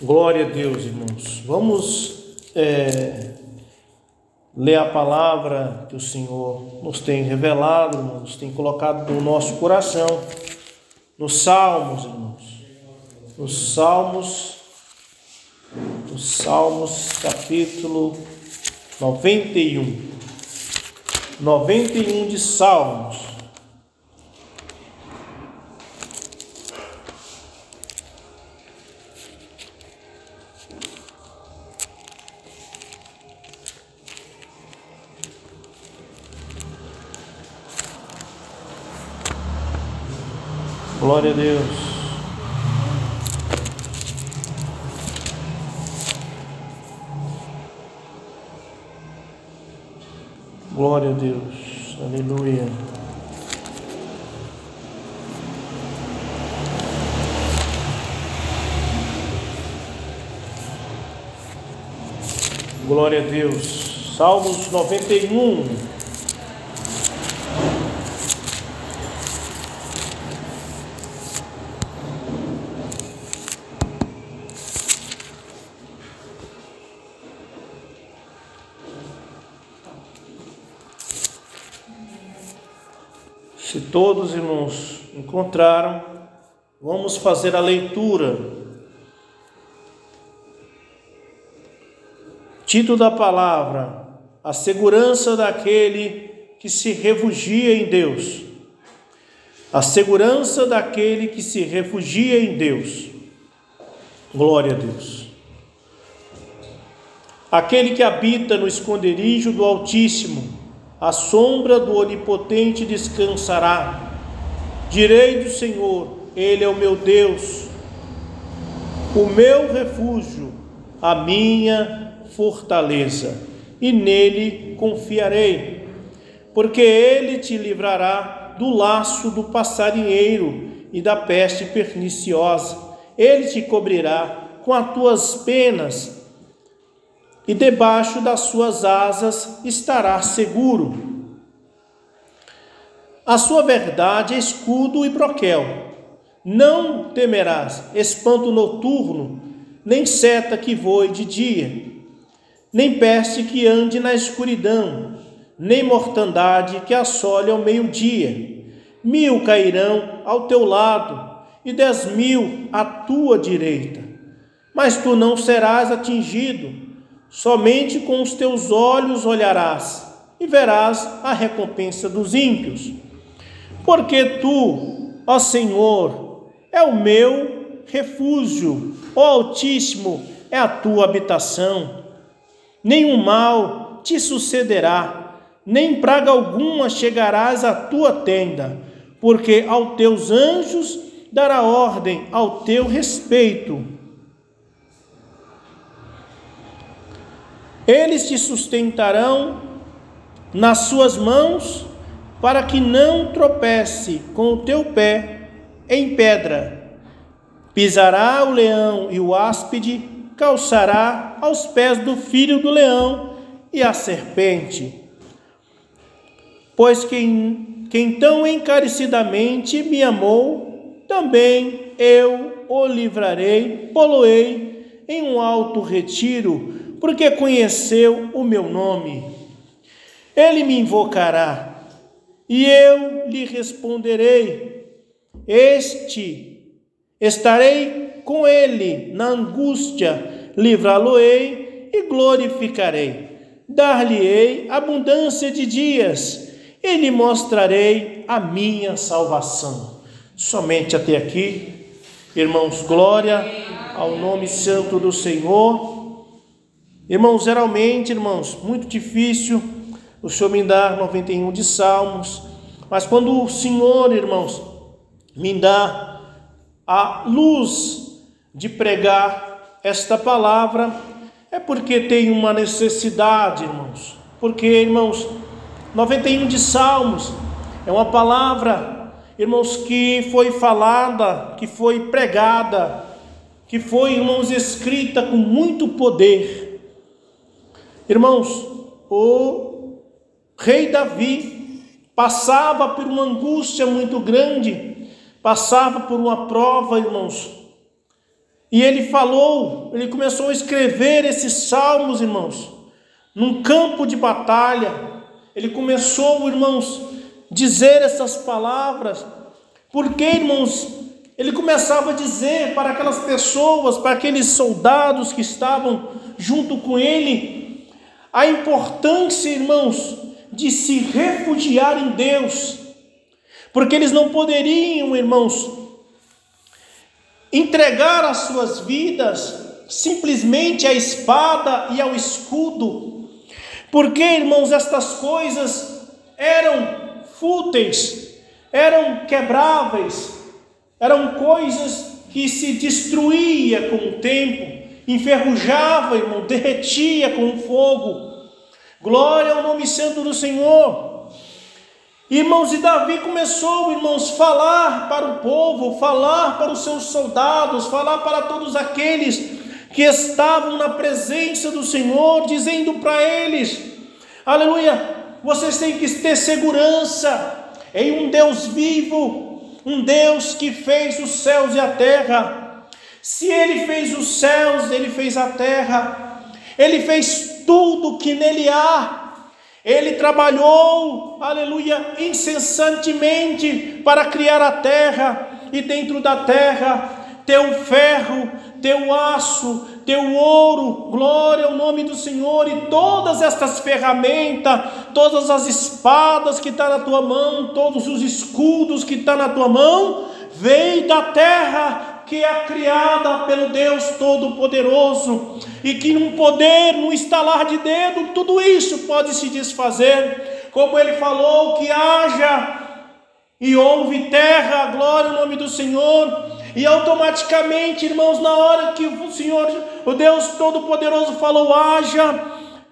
Glória a Deus, irmãos. Vamos é, ler a palavra que o Senhor nos tem revelado, nos tem colocado no nosso coração, nos Salmos, irmãos. Nos Salmos, nos Salmos, capítulo 91. 91 de Salmos. Glória a Deus. Glória a Deus. Aleluia. Glória a Deus. Salmos 91. Todos irmãos encontraram, vamos fazer a leitura. Título da palavra: A segurança daquele que se refugia em Deus. A segurança daquele que se refugia em Deus. Glória a Deus. Aquele que habita no esconderijo do Altíssimo a sombra do Onipotente descansará. Direi do Senhor, Ele é o meu Deus, o meu refúgio, a minha fortaleza, e nele confiarei, porque Ele te livrará do laço do passarinheiro e da peste perniciosa. Ele te cobrirá com as tuas penas e debaixo das suas asas estará seguro. A sua verdade é escudo e broquel. Não temerás espanto noturno, nem seta que voe de dia, nem peste que ande na escuridão, nem mortandade que assole ao meio-dia. Mil cairão ao teu lado e dez mil à tua direita, mas tu não serás atingido Somente com os teus olhos olharás e verás a recompensa dos ímpios. Porque tu, ó Senhor, é o meu refúgio, ó Altíssimo, é a tua habitação. Nenhum mal te sucederá, nem praga alguma chegarás à tua tenda, porque aos teus anjos dará ordem ao teu respeito Eles te sustentarão nas suas mãos, para que não tropece com o teu pé em pedra. Pisará o leão e o áspide, calçará aos pés do filho do leão e a serpente. Pois quem, quem tão encarecidamente me amou, também eu o livrarei, poloei em um alto retiro porque conheceu o meu nome. Ele me invocará e eu lhe responderei. Este estarei com ele na angústia, livrá-lo-ei e glorificarei. Dar-lhe-ei abundância de dias e lhe mostrarei a minha salvação. Somente até aqui, irmãos, glória ao nome santo do Senhor. Irmãos, geralmente, irmãos, muito difícil o Senhor me dar 91 de salmos, mas quando o Senhor, irmãos, me dá a luz de pregar esta palavra, é porque tem uma necessidade, irmãos. Porque, irmãos, 91 de salmos é uma palavra, irmãos, que foi falada, que foi pregada, que foi, irmãos, escrita com muito poder Irmãos, o rei Davi passava por uma angústia muito grande, passava por uma prova, irmãos. E ele falou, ele começou a escrever esses salmos, irmãos, num campo de batalha. Ele começou, irmãos, dizer essas palavras. Porque, irmãos, ele começava a dizer para aquelas pessoas, para aqueles soldados que estavam junto com ele, a importância, irmãos, de se refugiar em Deus, porque eles não poderiam, irmãos, entregar as suas vidas simplesmente à espada e ao escudo, porque, irmãos, estas coisas eram fúteis, eram quebráveis, eram coisas que se destruía com o tempo, enferrujava, irmão, derretia com fogo. Glória ao nome santo do Senhor. Irmãos, e Davi começou, irmãos, falar para o povo, falar para os seus soldados, falar para todos aqueles que estavam na presença do Senhor, dizendo para eles: Aleluia, vocês têm que ter segurança em um Deus vivo, um Deus que fez os céus e a terra. Se Ele fez os céus, Ele fez a terra, Ele fez tudo que nele há. Ele trabalhou, aleluia, incessantemente para criar a terra, e dentro da terra teu ferro, teu aço, teu ouro, glória ao nome do Senhor, e todas estas ferramentas, todas as espadas que estão tá na tua mão, todos os escudos que estão tá na tua mão, vem da terra que é criada pelo Deus Todo-Poderoso, e que num poder, num estalar de dedo, tudo isso pode se desfazer, como ele falou, que haja e houve terra, glória ao nome do Senhor, e automaticamente, irmãos, na hora que o Senhor, o Deus Todo-Poderoso falou, haja,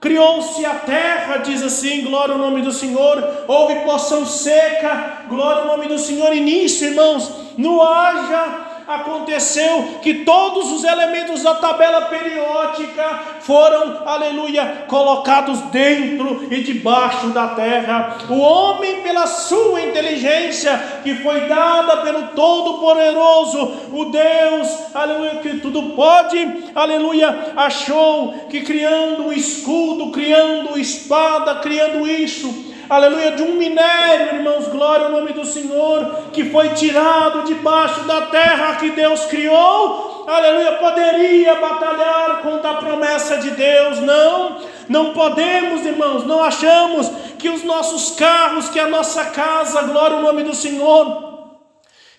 criou-se a terra, diz assim, glória ao nome do Senhor, houve poção seca, glória ao nome do Senhor, e nisso, irmãos, no haja, aconteceu que todos os elementos da tabela periódica foram, aleluia, colocados dentro e debaixo da terra. O homem, pela sua inteligência, que foi dada pelo Todo-Poderoso, o Deus, aleluia, que tudo pode, aleluia, achou que criando um escudo, criando espada, criando isso, aleluia, de um minério, irmãos, glória ao nome do Senhor, que foi tirado debaixo da terra que Deus criou, aleluia, poderia batalhar contra a promessa de Deus, não, não podemos, irmãos, não achamos que os nossos carros, que a nossa casa, glória ao nome do Senhor,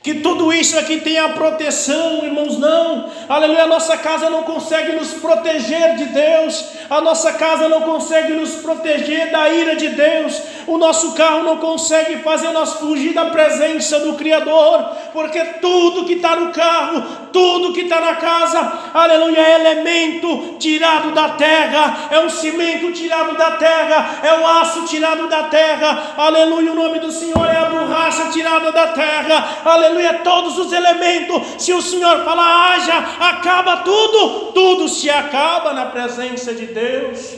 que tudo isso aqui tem a proteção, irmãos, não. Aleluia, a nossa casa não consegue nos proteger de Deus. A nossa casa não consegue nos proteger da ira de Deus. O nosso carro não consegue fazer nós fugir da presença do Criador, porque tudo que está no carro, tudo que está na casa, aleluia, é elemento tirado da terra, é um cimento tirado da terra, é o aço tirado da terra, aleluia, o nome do Senhor é a borracha tirada da terra, aleluia aleluia, todos os elementos. Se o Senhor falar, haja, acaba tudo, tudo se acaba na presença de Deus.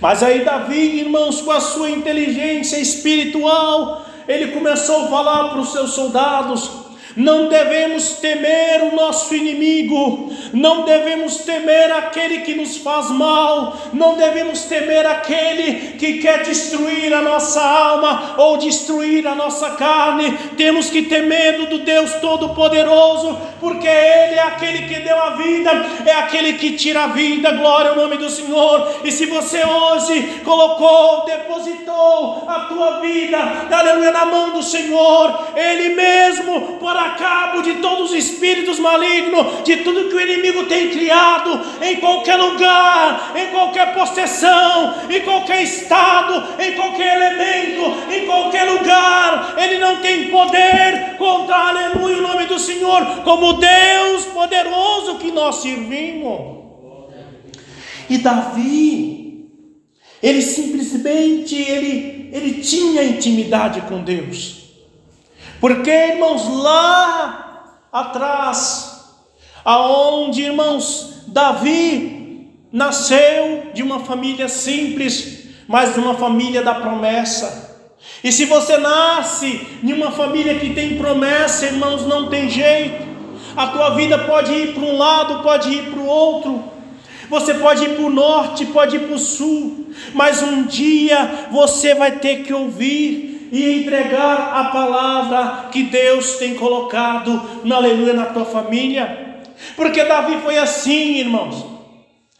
Mas aí, Davi, irmãos, com a sua inteligência espiritual, ele começou a falar para os seus soldados: não devemos temer o nosso inimigo, não devemos temer aquele que nos faz mal, não devemos temer aquele que quer destruir a nossa alma ou destruir a nossa carne. Temos que ter medo do Deus Todo-Poderoso, porque Ele é aquele que deu a vida, é aquele que tira a vida. Glória ao nome do Senhor. E se você hoje colocou, depositou a tua vida, aleluia, na mão do Senhor, Ele mesmo, por a cabo de todos os espíritos malignos, de tudo que o inimigo tem criado, em qualquer lugar, em qualquer possessão, em qualquer estado, em qualquer elemento, em qualquer lugar, ele não tem poder contra, aleluia, o nome do Senhor, como Deus poderoso que nós servimos. E Davi, ele simplesmente ele, ele tinha intimidade com Deus. Porque, irmãos, lá atrás, aonde, irmãos, Davi nasceu de uma família simples, mas de uma família da promessa. E se você nasce em uma família que tem promessa, irmãos, não tem jeito. A tua vida pode ir para um lado, pode ir para o outro. Você pode ir para o norte, pode ir para o sul, mas um dia você vai ter que ouvir e entregar a palavra que Deus tem colocado, na aleluia, na tua família. Porque Davi foi assim, irmãos.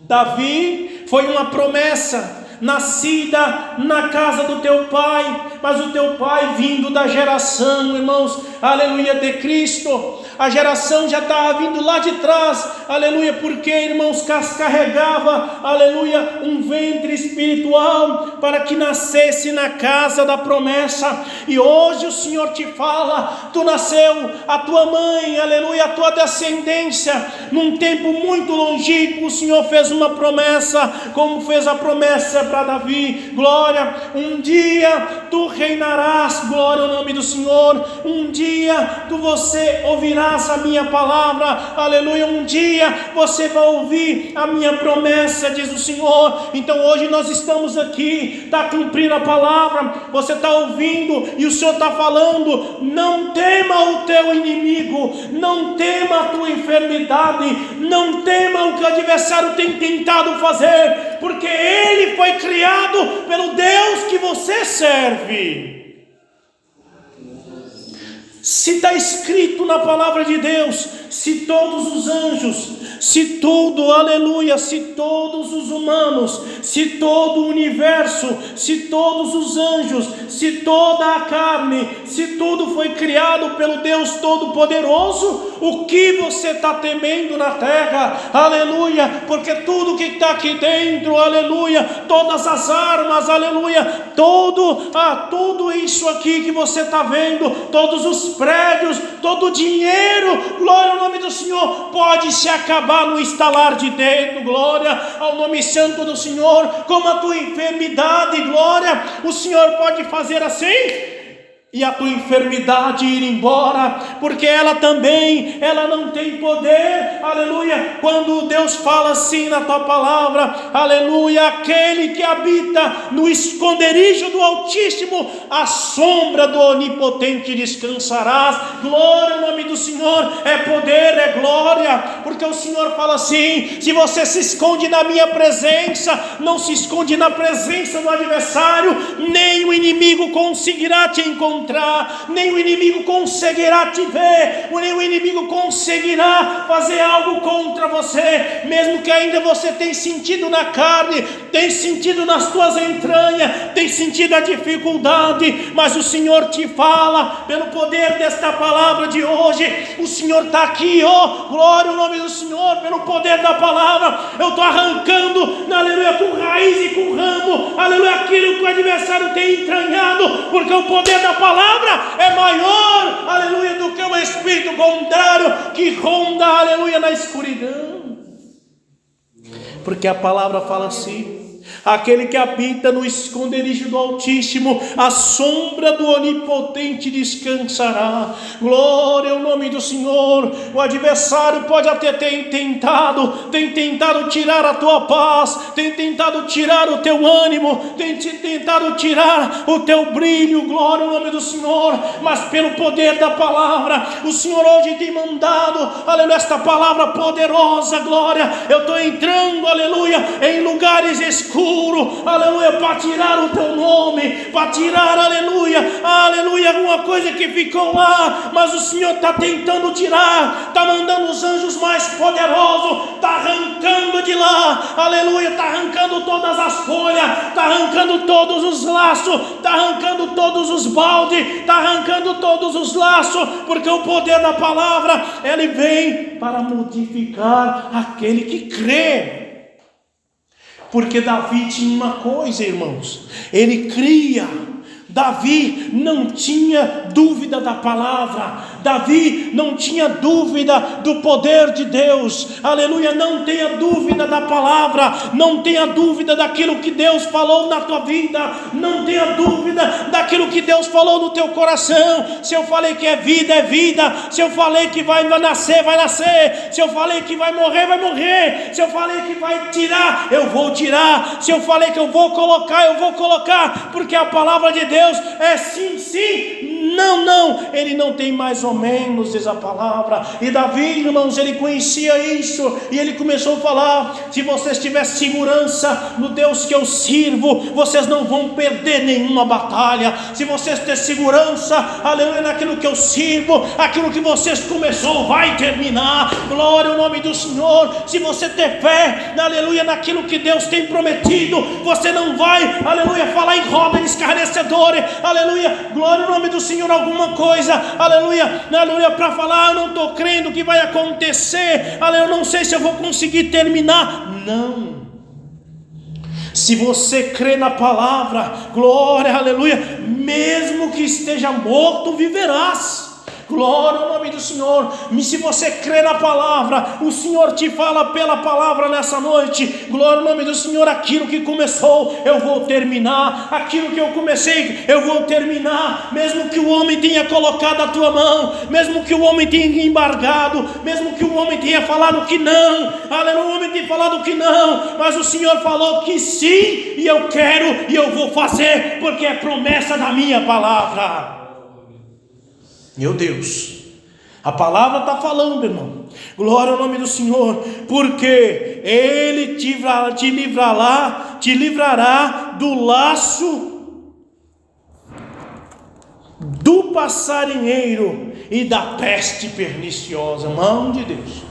Davi foi uma promessa nascida na casa do teu pai, mas o teu pai vindo da geração, irmãos, aleluia, de Cristo, a geração já estava vindo lá de trás, aleluia, porque, irmãos, carregava, aleluia, um ventre espiritual para que nascesse na casa da promessa, e hoje o Senhor te fala: tu nasceu, a tua mãe, aleluia, a tua descendência, num tempo muito longínquo, o Senhor fez uma promessa, como fez a promessa para Davi, glória, um dia tu reinarás, glória ao nome do Senhor, um dia tu você ouvirás a minha palavra, aleluia, um dia você vai ouvir a minha promessa, diz o Senhor, então hoje nós estamos aqui, está cumprindo a palavra, você está ouvindo e o Senhor está falando, não tema o teu inimigo, não tema a tua enfermidade, não tema o que o adversário tem tentado fazer, porque ele foi criado pelo Deus que você serve. Se está escrito na palavra de Deus, se todos os anjos, se tudo, aleluia, se todos os humanos, se todo o universo, se todos os anjos, se toda a carne, se tudo foi criado pelo Deus Todo-Poderoso, o que você está temendo na terra, aleluia, porque tudo que está aqui dentro, aleluia, todas as armas, aleluia, todo, ah, tudo isso aqui que você está vendo, todos os prédios, todo o dinheiro, glória ao nome do Senhor, pode se acabar no estalar de dedo, glória ao nome santo do Senhor, como a tua enfermidade, glória, o Senhor pode fazer assim e a tua enfermidade ir embora, porque ela também, ela não tem poder, aleluia. Quando Deus fala assim na tua palavra, aleluia, aquele que habita no esconderijo do Altíssimo, a sombra do Onipotente descansarás. Glória ao nome do Senhor, é poder, é glória, porque o Senhor fala assim: se você se esconde na minha presença, não se esconde na presença do adversário, nem o inimigo conseguirá te encontrar encontrar, nem o inimigo conseguirá te ver, nem o inimigo conseguirá fazer algo contra você, mesmo que ainda você tenha sentido na carne, tem sentido nas tuas entranhas, tem sentido a dificuldade, mas o Senhor te fala, pelo poder desta palavra de hoje, o Senhor está aqui, ó, oh, glória ao nome do Senhor, pelo poder da palavra, eu estou arrancando, aleluia, com raiz e com ramo, aleluia, aquilo que o adversário tem entranhado, porque o poder da palavra palavra é maior, aleluia, do que o espírito contrário que ronda, aleluia, na escuridão. Porque a palavra fala assim: aquele que habita no esconderijo do Altíssimo, a sombra do Onipotente descansará. Glória ao nome do Senhor. O adversário pode até ter tentado, tem tentado tirar a tua paz, tem tentado tirar o teu ânimo, tem tentado tirar o teu brilho. Glória ao nome do Senhor, mas pelo poder da palavra, o Senhor hoje tem mandado, aleluia, esta palavra poderosa, glória. Eu estou entrando, aleluia, em lugares escuros escuro, aleluia, para tirar o teu nome, para tirar, aleluia, aleluia, alguma coisa que ficou lá, mas o Senhor está tentando tirar, está mandando os anjos mais poderosos, está arrancando de lá, aleluia, está arrancando todas as folhas, está arrancando todos os laços, está arrancando todos os baldes, está arrancando todos os laços, porque o poder da palavra, ele vem para modificar aquele que crê. Porque Davi tinha uma coisa, irmãos, ele cria. Davi não tinha dúvida da palavra, Davi não tinha dúvida do poder de Deus, aleluia. Não tenha dúvida da palavra, não tenha dúvida daquilo que Deus falou na tua vida, não tenha dúvida daquilo que Deus falou no teu coração. Se eu falei que é vida, é vida, se eu falei que vai nascer, vai nascer, se eu falei que vai morrer, vai morrer, se eu falei que vai tirar, eu vou tirar, se eu falei que eu vou colocar, eu vou colocar, porque a palavra de Deus é sim, sim, Não, não, ele não tem mais ou menos, diz a palavra. E Davi, irmãos, ele conhecia isso e ele começou a falar: se vocês tiverem segurança no Deus que eu sirvo, vocês não vão perder nenhuma batalha. Se vocês têm segurança, aleluia, naquilo que eu sirvo, aquilo que vocês começou vai terminar. Glória ao nome do Senhor. Se você ter fé, aleluia, naquilo que Deus tem prometido, você não vai, aleluia, falar em roda escarnecedora, aleluia, glória ao nome do Senhor, alguma coisa, aleluia, aleluia, para falar, eu não estou crendo que vai acontecer, aleluia, eu não sei se eu vou conseguir terminar. Não. Se você crê na palavra, glória, aleluia, mesmo que esteja morto, viverás. Glória ao nome do Senhor. E se você crê na palavra, o Senhor te fala pela palavra nessa noite. Glória ao nome do Senhor. Aquilo que começou, eu vou terminar. Aquilo que eu comecei, eu vou terminar. Mesmo que o homem tenha colocado a tua mão, mesmo que o homem tenha embargado, mesmo que o homem tenha falado que não. Aleluia, o homem tenha falado que não, mas o Senhor falou que sim, e eu quero e eu vou fazer, porque é promessa da minha palavra. Meu Deus, a palavra está falando, irmão. Glória ao nome do Senhor, porque Ele te, te livrará, te livrará do laço do passarinheiro e da peste perniciosa. Mão de Deus,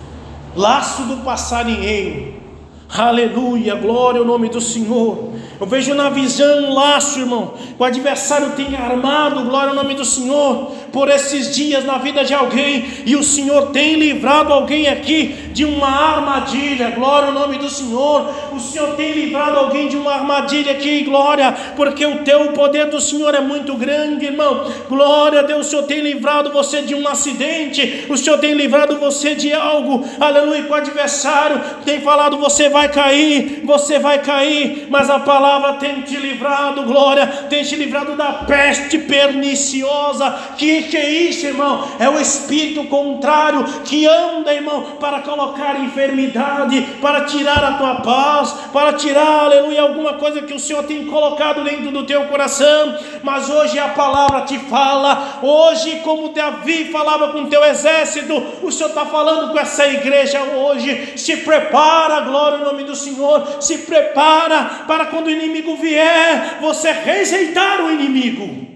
laço do passarinheiro. Aleluia, glória ao nome do Senhor. Eu vejo na visão um laço, irmão. O adversário tem armado, glória ao nome do Senhor, por esses dias na vida de alguém. E o Senhor tem livrado alguém aqui de uma armadilha, glória ao nome do Senhor. O Senhor tem livrado alguém de uma armadilha aqui, glória, porque o teu poder do Senhor é muito grande, irmão. Glória a Deus, o Senhor tem livrado você de um acidente, o Senhor tem livrado você de algo, aleluia. O adversário tem falado: você vai cair, você vai cair, mas a palavra palavra tem te livrado, glória, tem te livrado da peste perniciosa. Que que é isso, irmão? É o espírito contrário que anda, irmão, para colocar enfermidade, para tirar a tua paz, para tirar, aleluia, alguma coisa que o Senhor tem colocado dentro do teu coração. Mas hoje a palavra te fala, hoje, como Davi falava com teu exército, o Senhor está falando com essa igreja hoje. Se prepara, glória em nome do Senhor, se prepara para quando o inimigo vier, você rejeitar o inimigo.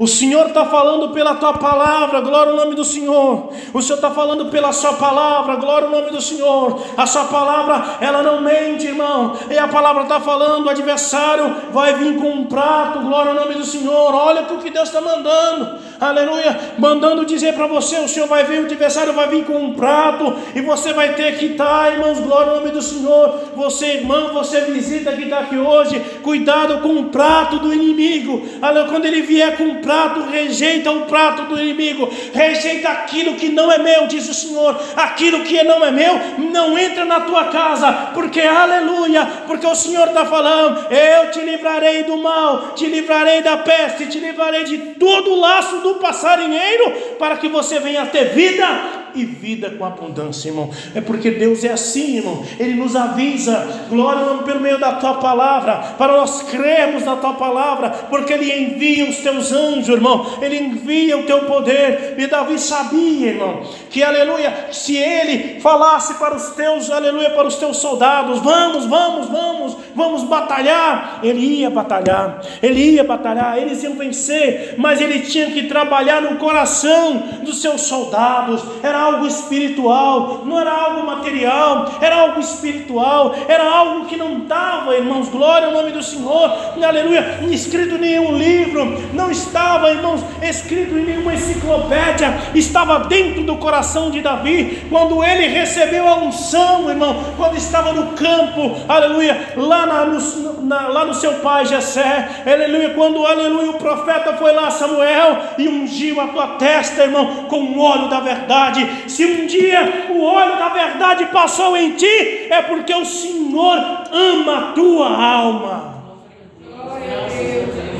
O Senhor está falando pela tua palavra, glória ao nome do Senhor. O Senhor está falando pela sua palavra, glória ao nome do Senhor. A sua palavra, ela não mente, irmão. E a palavra está falando, o adversário vai vir com um prato, glória ao nome do Senhor. Olha o que Deus está mandando, aleluia. Mandando dizer para você: o Senhor vai vir, o adversário vai vir com um prato, e você vai ter que estar, irmãos, glória ao nome do Senhor. Você, irmão, você visita que está aqui hoje, cuidado com o prato do inimigo, aleluia. Quando ele vier com um prato, rejeita o prato do inimigo, rejeita aquilo que não é meu, diz o Senhor, aquilo que não é meu, não entra na tua casa, porque aleluia, porque o Senhor está falando, eu te livrarei do mal, te livrarei da peste, te livrarei de todo o laço do passarinheiro, para que você venha ter vida e vida com abundância, irmão. É porque Deus é assim, irmão. Ele nos avisa, glória pelo meio da tua palavra, para nós crermos na tua palavra, porque Ele envia os teus anjos, irmão. Ele envia o teu poder. E Davi sabia, irmão, que aleluia, se ele falasse para os teus, aleluia, para os teus soldados, vamos, vamos, vamos, vamos batalhar, ele ia batalhar, ele ia batalhar, eles iam vencer, mas ele tinha que trabalhar no coração dos seus soldados. Era algo espiritual, não era algo material, era algo espiritual, era algo que não estava, irmãos, glória ao nome do Senhor, aleluia, escrito em nenhum livro, não estava, irmãos, escrito em nenhuma enciclopédia, estava dentro do coração de Davi, quando ele recebeu a unção, irmão, quando estava no campo, aleluia, lá, na, no, na, lá no seu pai Jessé, aleluia, quando, aleluia, o profeta foi lá, Samuel, e ungiu a tua testa, irmão, com o óleo da verdade, se um dia o óleo da verdade passou em ti, é porque o Senhor ama a tua alma.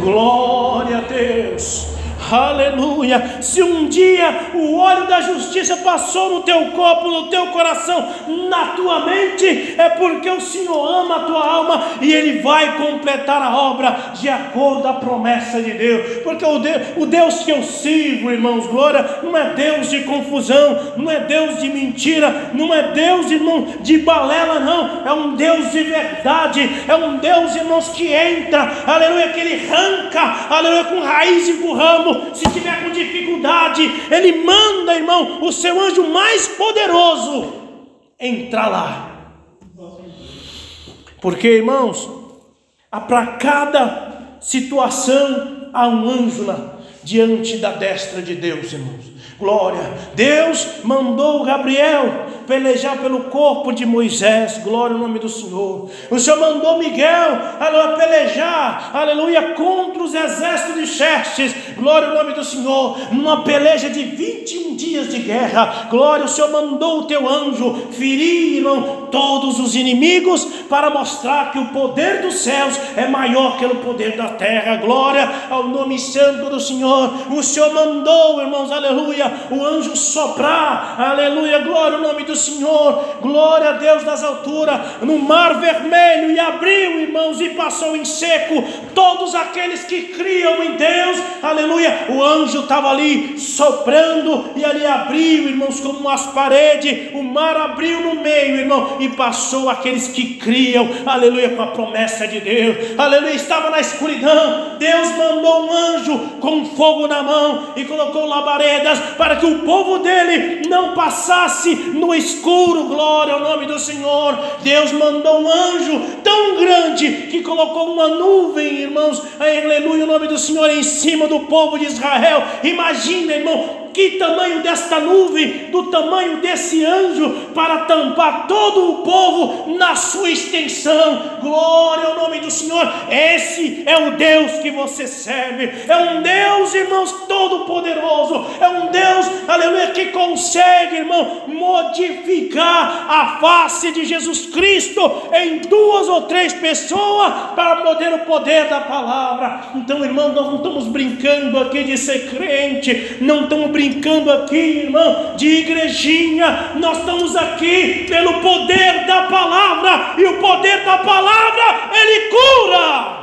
Glória a Deus. Aleluia. Se um dia o óleo da justiça passou no teu corpo, no teu coração, na tua mente, é porque o Senhor ama a tua alma e Ele vai completar a obra de acordo a promessa de Deus. Porque o Deus, o Deus que eu sirvo, irmãos, glória, não é Deus de confusão, não é Deus de mentira, não é Deus, irmão, de balela, não. É um Deus de verdade, é um Deus, irmãos, que entra, aleluia, que Ele arranca, aleluia, com raiz e com ramo se tiver com dificuldade, Ele manda, irmão, o seu anjo mais poderoso entrar lá. Porque, irmãos, para cada situação há um ânjo lá, diante da destra de Deus, irmãos. Glória. Deus mandou Gabriel pelejar pelo corpo de Moisés. Glória ao nome do Senhor. O Senhor mandou Miguel aleluia, pelejar, aleluia, contra os exércitos de Xerxes. Glória ao nome do Senhor. Numa peleja de 21 dias de guerra. Glória, o Senhor mandou o teu anjo ferir, irmão, todos os inimigos para mostrar que o poder dos céus é maior que o poder da terra. Glória ao nome santo do Senhor. O Senhor mandou, irmãos, aleluia o anjo soprar, aleluia, glória ao nome do Senhor, glória a Deus nas alturas, no mar vermelho, e abriu, irmãos, e passou em seco todos aqueles que criam em Deus, aleluia. O anjo estava ali soprando, e ali abriu, irmãos, como as paredes, o mar abriu no meio, irmão, e passou aqueles que criam, aleluia, com a promessa de Deus, aleluia. Estava na escuridão, Deus mandou um anjo com fogo na mão e colocou labaredas para que o povo dele não passasse no escuro. Glória ao nome do Senhor. Deus mandou um anjo tão grande que colocou uma nuvem, irmãos, aleluia, o nome do Senhor em cima do povo de Israel. Imagina, irmão, que tamanho desta nuvem, do tamanho desse anjo, para tampar todo o povo na sua extensão. Glória ao nome do Senhor. Esse é o Deus que você serve. É um Deus, irmãos, todo-poderoso. É um Deus, aleluia, que consegue, irmão, modificar a face de Jesus Cristo em duas ou três pessoas para poder o poder da palavra. Então, irmão, nós não estamos brincando aqui de ser crente, não estamos brincando brincando aqui, irmão, de igrejinha. Nós estamos aqui pelo poder da palavra, e o poder da palavra, ele cura.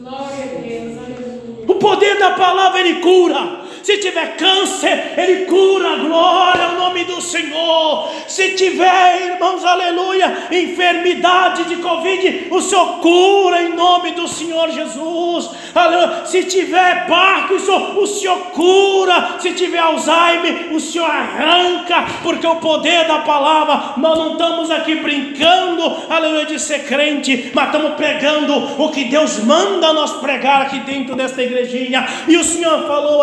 Glória a Deus, O poder da palavra, ele cura. Se tiver câncer, Ele cura, glória ao nome do Senhor. Se tiver, irmãos, aleluia, enfermidade de Covid, o Senhor cura em nome do Senhor Jesus. Aleluia. Se tiver Parkinson, o Senhor cura. Se tiver Alzheimer, o Senhor arranca, porque o poder da palavra, nós não estamos aqui brincando, aleluia, de ser crente, mas estamos pregando o que Deus manda nós pregar aqui dentro desta igrejinha. E o Senhor falou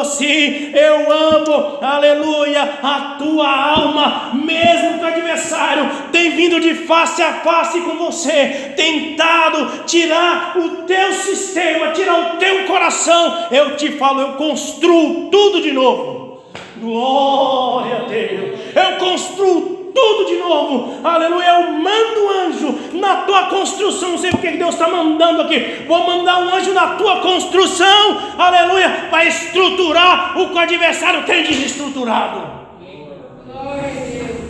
eu amo, aleluia, a tua alma, mesmo que o adversário tem vindo de face a face com você, tentado tirar o teu sistema, tirar o teu coração, eu te falo, eu construo tudo de novo. Glória a Deus, eu construo tudo de novo. Aleluia. Eu mando um anjo na tua construção. Não sei porque Deus está mandando aqui. Vou mandar um anjo na tua construção. Aleluia. Para estruturar o que o adversário tem desestruturado.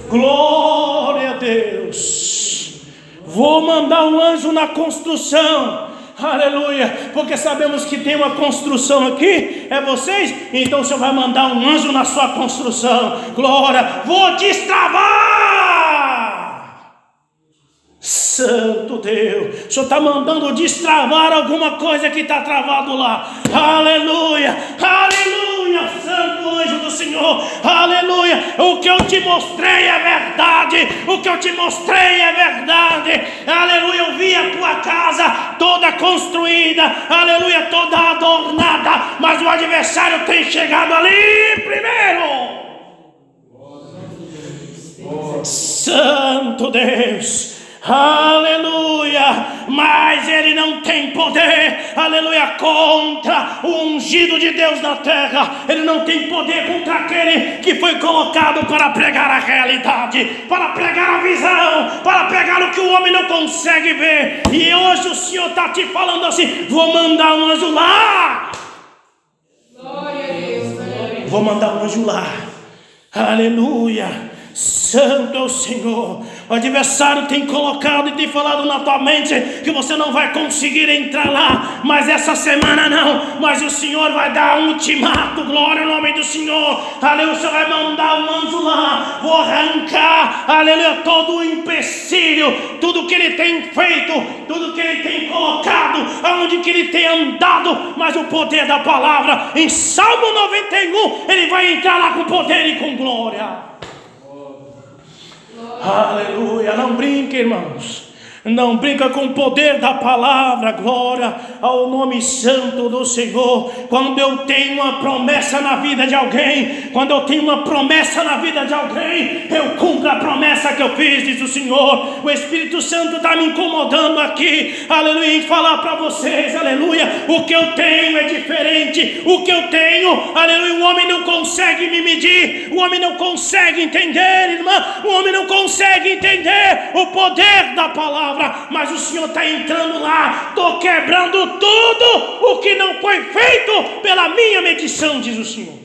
Glória a Deus. Vou mandar um anjo na construção Aleluia, porque sabemos que tem uma construção aqui, é vocês, então o Senhor vai mandar um anjo na sua construção. Glória, vou destravar. Santo Deus, o Senhor está mandando destravar alguma coisa que está travado lá. Aleluia, aleluia, Santo anjo do Senhor, aleluia. O que eu te mostrei é verdade, o que eu te mostrei é verdade. Aleluia, eu vi a tua casa toda construída, aleluia, toda adornada, mas o adversário tem chegado ali primeiro. Santo Deus. Aleluia! Mas ele não tem poder, aleluia, contra o ungido de Deus na terra. Ele não tem poder contra aquele que foi colocado para pregar a realidade, para pregar a visão, para pregar o que o homem não consegue ver. E hoje o Senhor está te falando assim: vou mandar um anjo lá. Vou mandar um anjo lá. Aleluia. Santo é o Senhor. O adversário tem colocado e tem falado na tua mente que você não vai conseguir entrar lá, mas essa semana não. Mas o Senhor vai dar um ultimato, glória ao nome do Senhor. Aleluia, o Senhor vai mandar um anjo lá. Vou arrancar, aleluia, todo o empecilho, tudo que ele tem feito, tudo que ele tem colocado, aonde que ele tem andado, mas o poder da palavra, em Salmo 91, ele vai entrar lá com poder e com glória. Aleluia. Não brinque, irmãos. Não brinca com o poder da palavra, glória ao nome santo do Senhor. Quando eu tenho uma promessa na vida de alguém, quando eu tenho uma promessa na vida de alguém, eu cumpro a promessa que eu fiz, diz o Senhor. O Espírito Santo está me incomodando aqui, aleluia, em falar para vocês, aleluia. O que eu tenho é diferente, o que eu tenho, aleluia. O homem não consegue me medir, o homem não consegue entender, irmã, o homem não consegue entender o poder da palavra palavra, mas o Senhor está entrando lá, estou quebrando tudo o que não foi feito pela minha medição, diz o Senhor.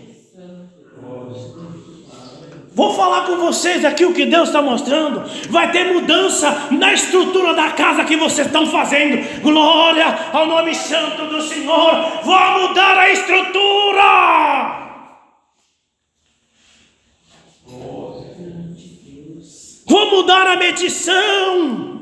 Vou falar com vocês aqui o que Deus está mostrando. Vai ter mudança na estrutura da casa que vocês estão fazendo. Glória ao nome santo do Senhor. Vou mudar a estrutura. Vou mudar a medição.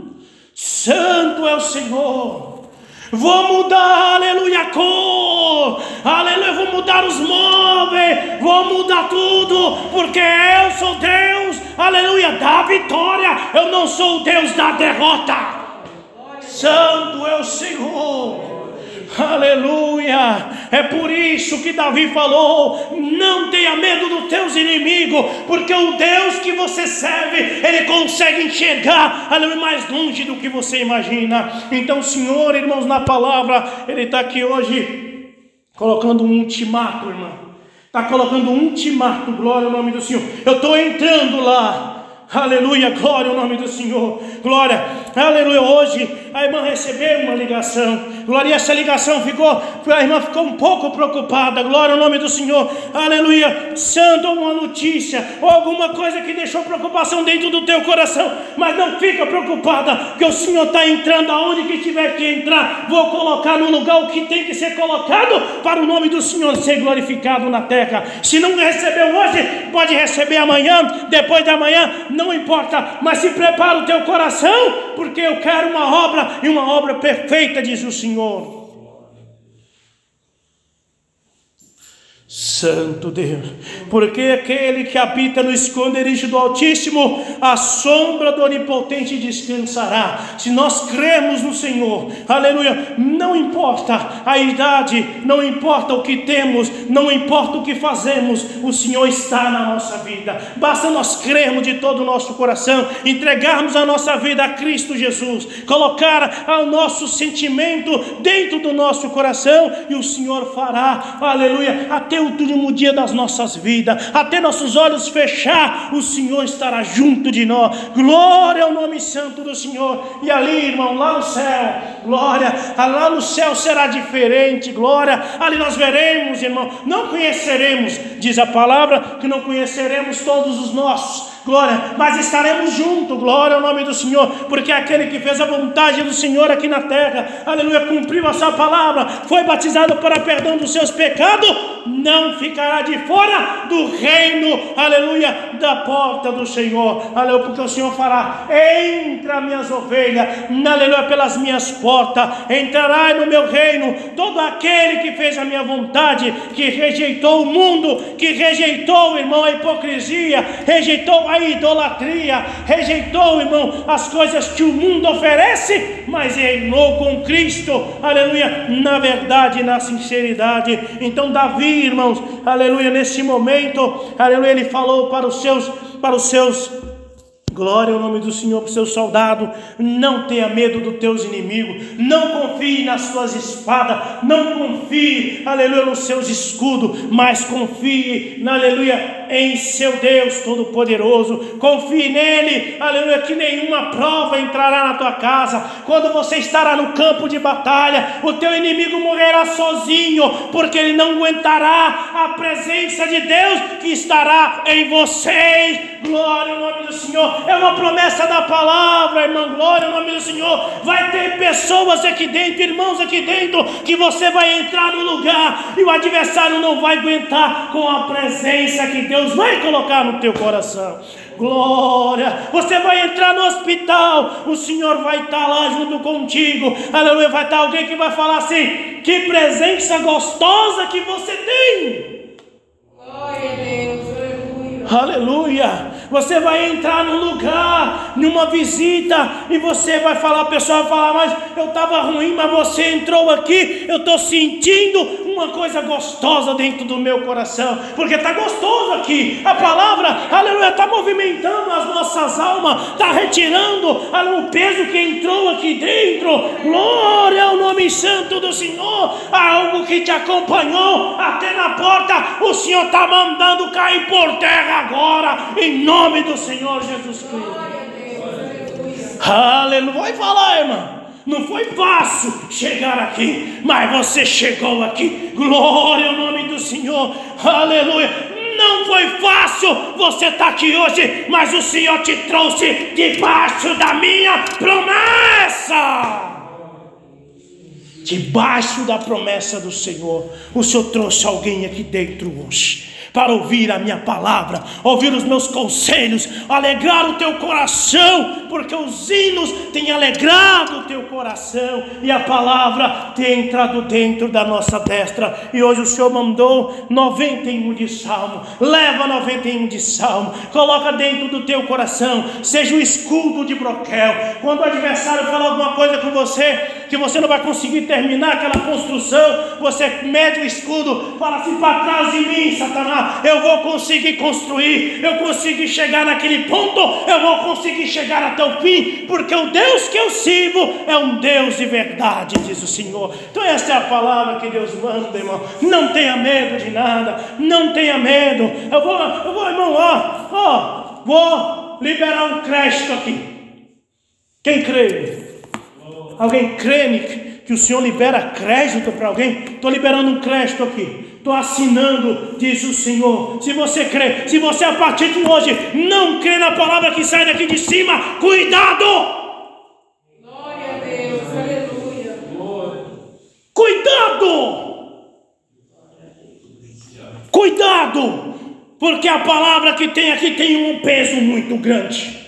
Santo é o Senhor. Vou mudar, aleluia, a cor, aleluia, vou mudar os móveis, vou mudar tudo, porque eu sou Deus, aleluia, da vitória, eu não sou o Deus da derrota. Santo é o Senhor. Aleluia! É por isso que Davi falou: não tenha medo dos teus inimigos, porque o Deus que você serve, ele consegue enxergar aleluia, mais longe do que você imagina. Então, Senhor, irmãos, na palavra, Ele está aqui hoje colocando um ultimato, irmão. Está colocando um ultimato, glória ao nome do Senhor. Eu estou entrando lá. Aleluia, glória ao nome do Senhor. Glória, aleluia. Hoje a irmã recebeu uma ligação. Glória, essa ligação ficou, a irmã ficou um pouco preocupada. Glória ao nome do Senhor. Aleluia. Santo, uma notícia ou alguma coisa que deixou preocupação dentro do teu coração. Mas não fica preocupada, que o Senhor está entrando aonde que tiver que entrar. Vou colocar no lugar o que tem que ser colocado para o nome do Senhor ser glorificado na terra. Se não recebeu hoje, pode receber amanhã, depois da manhã. Não importa, mas se prepara o teu coração, porque eu quero uma obra e uma obra perfeita, diz o Senhor. Santo Deus, porque aquele que habita no esconderijo do Altíssimo, a sombra do Onipotente descansará. Se nós cremos no Senhor, aleluia, não importa a idade, não importa o que temos, não importa o que fazemos, o Senhor está na nossa vida. Basta nós crermos de todo o nosso coração, entregarmos a nossa vida a Cristo Jesus, colocar o nosso sentimento dentro do nosso coração e o Senhor fará, aleluia, até o último dia das nossas vidas, até nossos olhos fechar, o Senhor estará junto de nós. Glória ao nome santo do Senhor. E ali, irmão, lá no céu, glória, lá no céu será diferente, glória. Ali nós veremos, irmão, não conheceremos, diz a palavra, que não conheceremos todos os nossos glória, mas estaremos juntos, glória ao nome do Senhor, porque aquele que fez a vontade do Senhor aqui na terra, aleluia, cumpriu a sua palavra, foi batizado para perdão dos seus pecados, não ficará de fora do reino, aleluia, da porta do Senhor, aleluia, porque o Senhor fará, entra minhas ovelhas, aleluia, pelas minhas portas, entrará no meu reino, todo aquele que fez a minha vontade, que rejeitou o mundo, que rejeitou, irmão, a hipocrisia, rejeitou a idolatria, rejeitou, irmão, as coisas que o mundo oferece, mas reinou com Cristo, aleluia, na verdade na sinceridade. Então, Davi, irmãos, aleluia, nesse momento, aleluia, ele falou para os seus, para os seus Glória ao nome do Senhor para o seu soldado. Não tenha medo dos teus inimigos. Não confie nas suas espadas. Não confie, aleluia, nos seus escudos. Mas confie, aleluia, em seu Deus Todo-Poderoso. Confie nele, aleluia, que nenhuma prova entrará na tua casa. Quando você estará no campo de batalha, o teu inimigo morrerá sozinho, porque ele não aguentará a presença de Deus que estará em vocês. Glória ao nome do Senhor é uma promessa da palavra, irmã. Glória ao nome do Senhor. Vai ter pessoas aqui dentro, irmãos aqui dentro, que você vai entrar no lugar e o adversário não vai aguentar com a presença que Deus vai colocar no teu coração. Glória, você vai entrar no hospital, o Senhor vai estar lá junto contigo, aleluia. Vai estar alguém que vai falar assim: que presença gostosa que você tem. Glória a Deus, aleluia. Você vai entrar num lugar, numa visita, e você vai falar, a pessoa vai falar, mas eu estava ruim, mas você entrou aqui, eu estou sentindo uma coisa gostosa dentro do meu coração, porque está gostoso aqui. A palavra, aleluia, está movimentando as nossas almas, está retirando aleluia, o peso que entrou aqui dentro. Glória ao nome santo do Senhor. Algo que te acompanhou até na porta, o Senhor está mandando cair por terra agora, em nome do Senhor Jesus Cristo. Aleluia. Vai falar, irmão. Não foi fácil chegar aqui, mas você chegou aqui. Glória ao nome do Senhor. Aleluia. Não foi fácil você estar tá aqui hoje, mas o Senhor te trouxe debaixo da minha promessa. Debaixo da promessa do Senhor, o Senhor trouxe alguém aqui dentro hoje para ouvir a minha palavra, ouvir os meus conselhos, alegrar o teu coração, porque os hinos têm alegrado o teu coração e a palavra tem entrado dentro da nossa destra. E hoje o Senhor mandou 91 de salmo, leva 91 de salmo, coloca dentro do teu coração, seja o escudo de broquel. Quando o adversário falar alguma coisa com você, que você não vai conseguir terminar aquela construção, você mede o escudo, fala assim para trás de mim, Satanás eu vou conseguir construir, eu consegui chegar naquele ponto, eu vou conseguir chegar até o fim, porque o Deus que eu sirvo é um Deus de verdade, diz o Senhor. Então, essa é a palavra que Deus manda, irmão. Não tenha medo de nada, não tenha medo. Eu vou, eu vou, irmão, ó, ó, vou liberar um crédito aqui. Quem crê? Alguém crê que o Senhor libera crédito para alguém? Estou liberando um crédito aqui estou assinando, diz o Senhor. Se você crê, se você a partir de hoje não crê na palavra que sai daqui de cima, cuidado! Glória a Deus, aleluia. Cuidado! Cuidado! Porque a palavra que tem aqui tem um peso muito grande.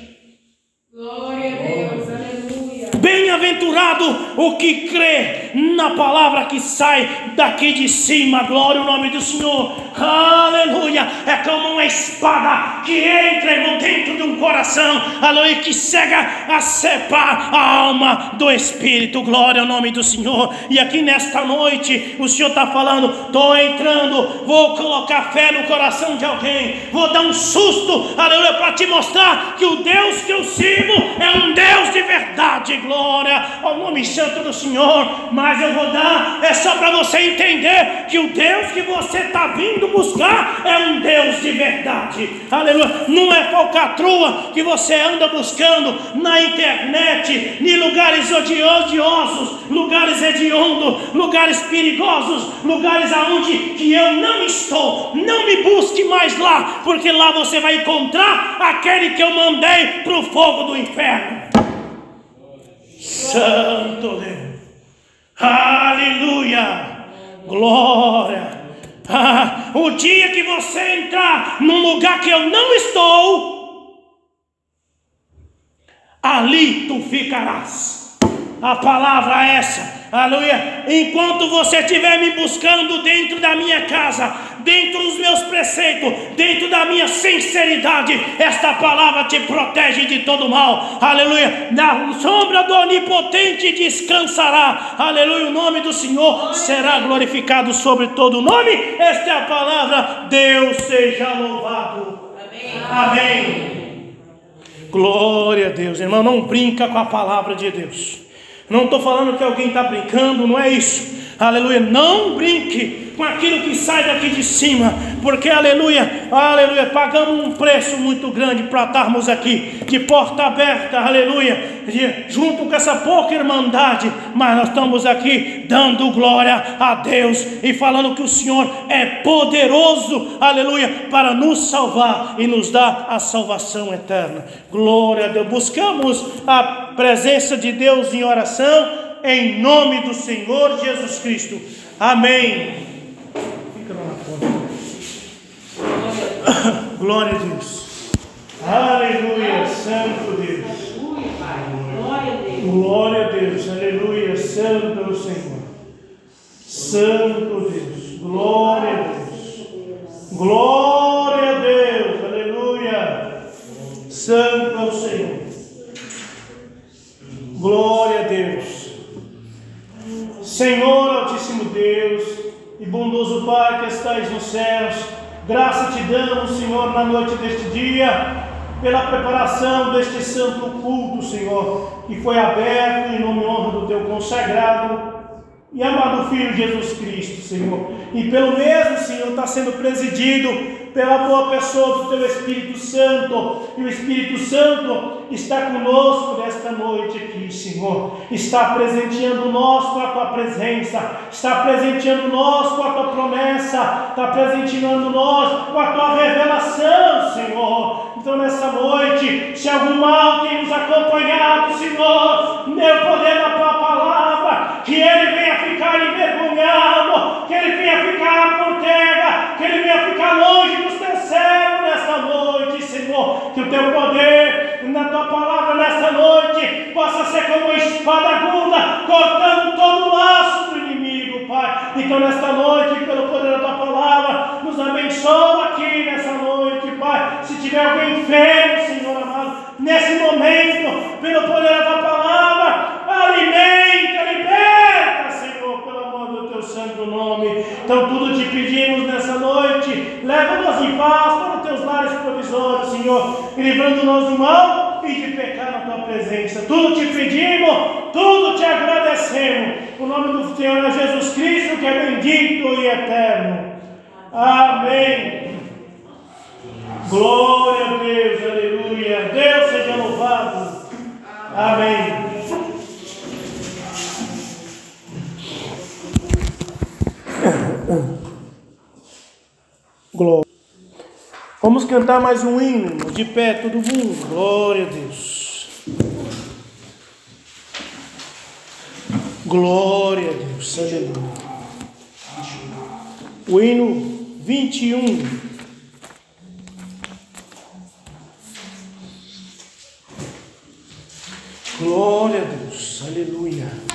Glória a Deus, aleluia. Bem-aventurado o que crê na palavra que sai daqui de cima, glória ao nome do Senhor, aleluia. É como uma espada que entra irmão, dentro de um coração, aleluia, que cega a separ a alma do espírito, glória ao nome do Senhor. E aqui nesta noite, o Senhor está falando: estou entrando, vou colocar fé no coração de alguém, vou dar um susto, aleluia, para te mostrar que o Deus que eu sirvo é um Deus de verdade, glória ao nome santo do Senhor. Mas eu vou dar, é só para você entender que o Deus que você está vindo buscar é um Deus de verdade. Aleluia. Não é falcatrua que você anda buscando na internet, em lugares odiosos, lugares hediondos, lugares perigosos, lugares aonde que eu não estou. Não me busque mais lá, porque lá você vai encontrar aquele que eu mandei para o fogo do inferno. Santo Deus. Aleluia. Glória. Ah, o dia que você entrar num lugar que eu não estou, ali tu ficarás. A palavra é essa, aleluia. Enquanto você estiver me buscando dentro da minha casa, dentro dos meus preceitos, dentro da minha sinceridade, esta palavra te protege de todo mal, aleluia. Na sombra do Onipotente descansará, aleluia. O nome do Senhor será glorificado sobre todo o nome. Esta é a palavra, Deus seja louvado. Amém. Amém. Glória a Deus, irmão, não brinca com a palavra de Deus. Não estou falando que alguém está brincando, não é isso. Aleluia, não brinque com aquilo que sai daqui de cima, porque aleluia, aleluia, pagamos um preço muito grande para estarmos aqui, de porta aberta, aleluia, junto com essa pouca irmandade, mas nós estamos aqui dando glória a Deus e falando que o Senhor é poderoso, aleluia, para nos salvar e nos dar a salvação eterna. Glória a Deus. Buscamos a presença de Deus em oração, em nome do Senhor Jesus Cristo. Amém. Glória a Deus. Aleluia, Santo Deus. Glória a Deus. Aleluia, Santo é o Senhor. Santo Deus. Glória a Deus. Glória a Deus. Aleluia. Santo é o Senhor. Glória a Deus. Senhor Altíssimo Deus e bondoso Pai que estais nos céus, Graça te damos, Senhor, na noite deste dia, pela preparação deste santo culto, Senhor, que foi aberto em nome e honra do teu consagrado e amado Filho Jesus Cristo, Senhor. E pelo mesmo, Senhor, está sendo presidido pela boa pessoa do Teu Espírito Santo, e o Espírito Santo está conosco nesta noite aqui, Senhor. Está presenteando nós com a Tua presença, está presenteando nós com a Tua promessa, está presenteando nós com a Tua revelação, Senhor. Então, nessa noite, se algum mal tem nos acompanhado, Senhor, meu poder da Tua palavra, que ele venha ficar envergonhado, que ele venha ficar nesta noite, Senhor. Que o teu poder na tua palavra nesta noite possa ser como uma espada aguda, cortando todo o laço do inimigo, Pai. Então, nesta noite, pelo poder da tua palavra, nos abençoa aqui nessa noite, Pai. Se tiver alguém enfermo, Senhor amado, nesse momento, pelo poder da tua palavra, alimenta, liberta, Senhor, pelo amor do teu santo nome. Então, tudo te pedimos nessa noite, leva-nos em paz para Senhor, livrando-nos do mal e de pecar na tua presença. Tudo te pedimos, tudo te agradecemos. O nome do Senhor é Jesus Cristo, que é bendito e eterno. Amém. Glória a Deus, aleluia. Deus seja louvado. Amém. Glória. Vamos cantar mais um hino, de pé todo mundo. Glória a Deus. Glória a Deus. Aleluia. O hino 21. Glória a Deus, aleluia.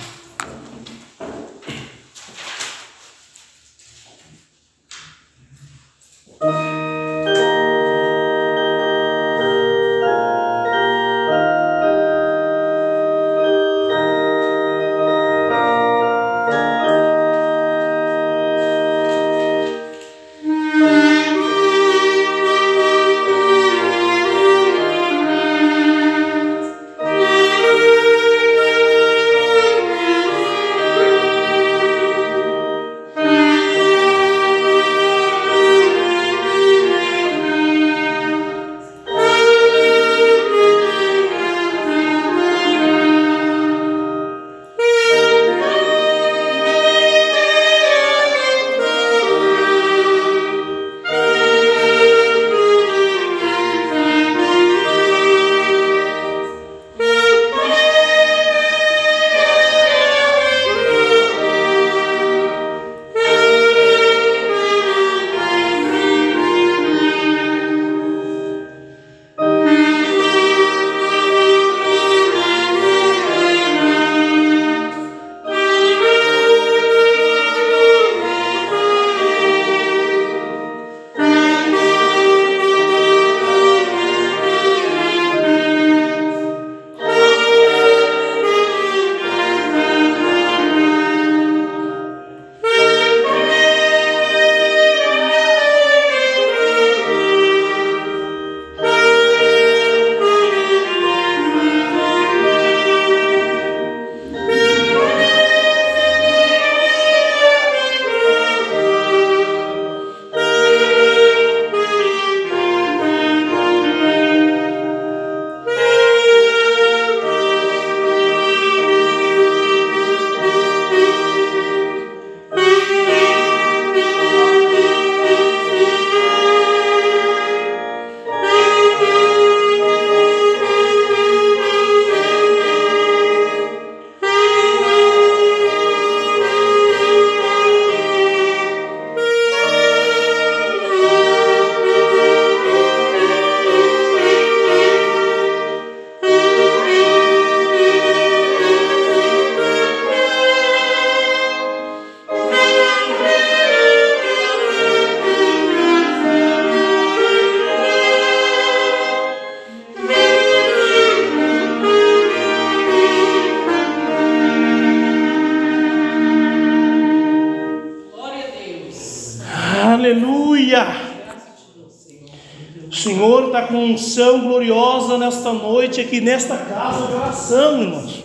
Noite, aqui nesta casa de oração, irmãos.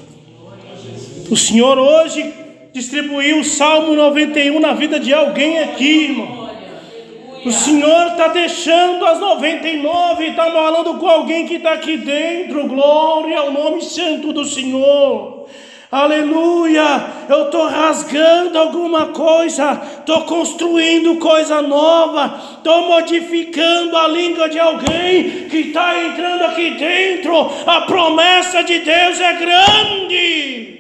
O Senhor hoje distribuiu o Salmo 91 na vida de alguém aqui, irmão. O Senhor está deixando as 99 e está falando com alguém que está aqui dentro. Glória ao nome santo do Senhor. Aleluia! Eu estou rasgando alguma coisa, estou construindo coisa nova, estou modificando a língua de alguém que está entrando aqui dentro. A promessa de Deus é grande.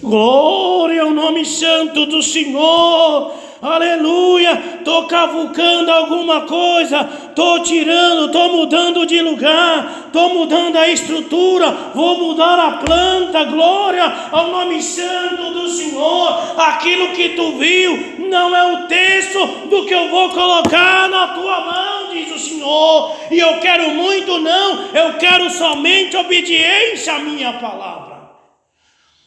Glória ao nome santo do Senhor aleluia, estou cavucando alguma coisa, estou tirando, estou mudando de lugar, estou mudando a estrutura, vou mudar a planta, glória ao nome santo do Senhor. Aquilo que tu viu não é o texto do que eu vou colocar na tua mão, diz o Senhor, e eu quero muito, não, eu quero somente obediência à minha palavra.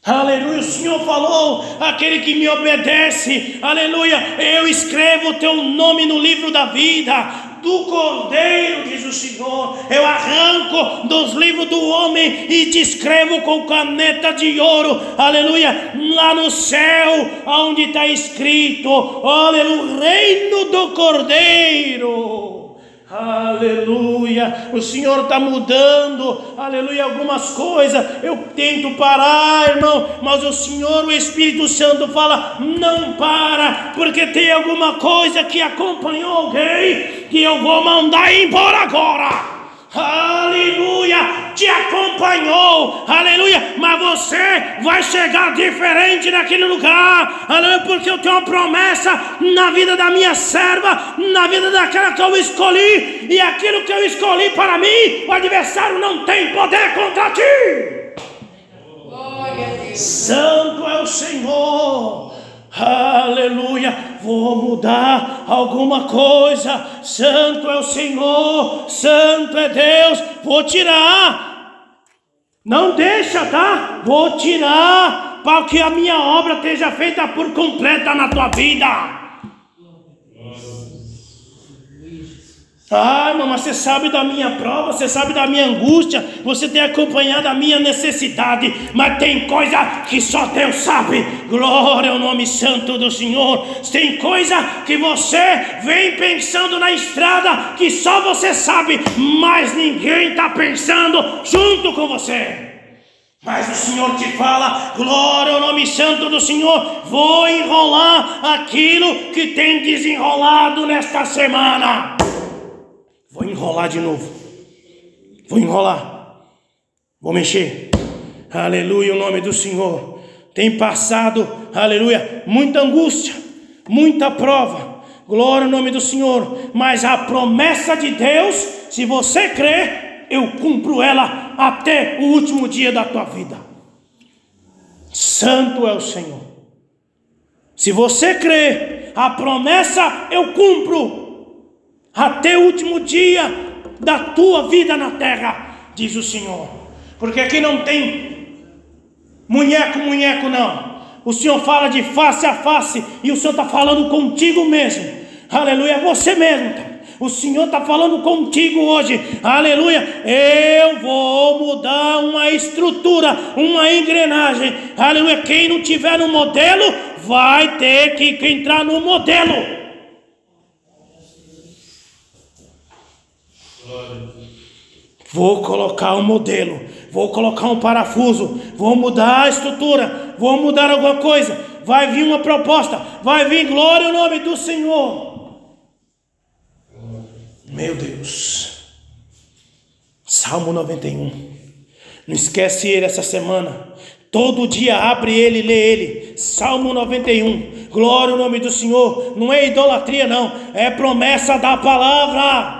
Aleluia, o Senhor falou, aquele que me obedece, aleluia, eu escrevo o teu nome no livro da vida, do Cordeiro, diz o Senhor. Eu arranco dos livros do homem e te escrevo com caneta de ouro, aleluia, lá no céu, onde está escrito, aleluia, reino do Cordeiro. Aleluia, o Senhor está mudando, aleluia, algumas coisas. Eu tento parar, irmão, mas o Senhor, o Espírito Santo, fala: não para, porque tem alguma coisa que acompanhou alguém que eu vou mandar embora agora aleluia, te acompanhou, aleluia, mas você vai chegar diferente naquele lugar, aleluia, porque eu tenho uma promessa na vida da minha serva, na vida daquela que eu escolhi, e aquilo que eu escolhi para mim, o adversário não tem poder contra ti. Santo é o Senhor. Aleluia, vou mudar alguma coisa. Santo é o Senhor, Santo é Deus. Vou tirar, não deixa, tá? Vou tirar para que a minha obra esteja feita por completa na tua vida. Ah, irmão, mas você sabe da minha prova, você sabe da minha angústia, você tem acompanhado a minha necessidade, mas tem coisa que só Deus sabe. Glória ao nome santo do Senhor. Tem coisa que você vem pensando na estrada que só você sabe, mas ninguém está pensando junto com você. Mas o Senhor te fala, glória ao nome santo do Senhor, vou enrolar aquilo que tem desenrolado nesta semana. Vou enrolar de novo. Vou enrolar. Vou mexer. Aleluia, o nome do Senhor. Tem passado, aleluia, muita angústia, muita prova. Glória ao nome do Senhor. Mas a promessa de Deus, se você crer, eu cumpro ela até o último dia da tua vida. Santo é o Senhor. Se você crer, a promessa eu cumpro até o último dia da tua vida na terra, diz o Senhor. Porque aqui não tem munheco, munheco, não. O Senhor fala de face a face e o Senhor está falando contigo mesmo. Aleluia, é você mesmo. O Senhor está falando contigo hoje, aleluia. Eu vou mudar uma estrutura, uma engrenagem, aleluia. Quem não tiver no modelo, vai ter que entrar no modelo. Vou colocar um modelo, vou colocar um parafuso, vou mudar a estrutura, vou mudar alguma coisa. Vai vir uma proposta, vai vir glória ao nome do Senhor. Meu Deus. Salmo 91. Não esquece ele essa semana. Todo dia abre ele e lê ele. Salmo 91. Glória ao nome do Senhor. Não é idolatria, não. É promessa da palavra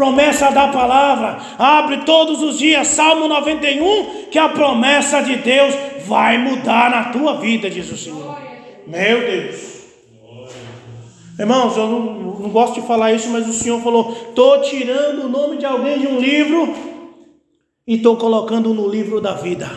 promessa da palavra. Abre todos os dias, Salmo 91, que a promessa de Deus vai mudar na tua vida, diz o Senhor. Meu Deus. Irmãos, eu não, não gosto de falar isso, mas o Senhor falou: estou tirando o nome de alguém de um livro e estou colocando no livro da vida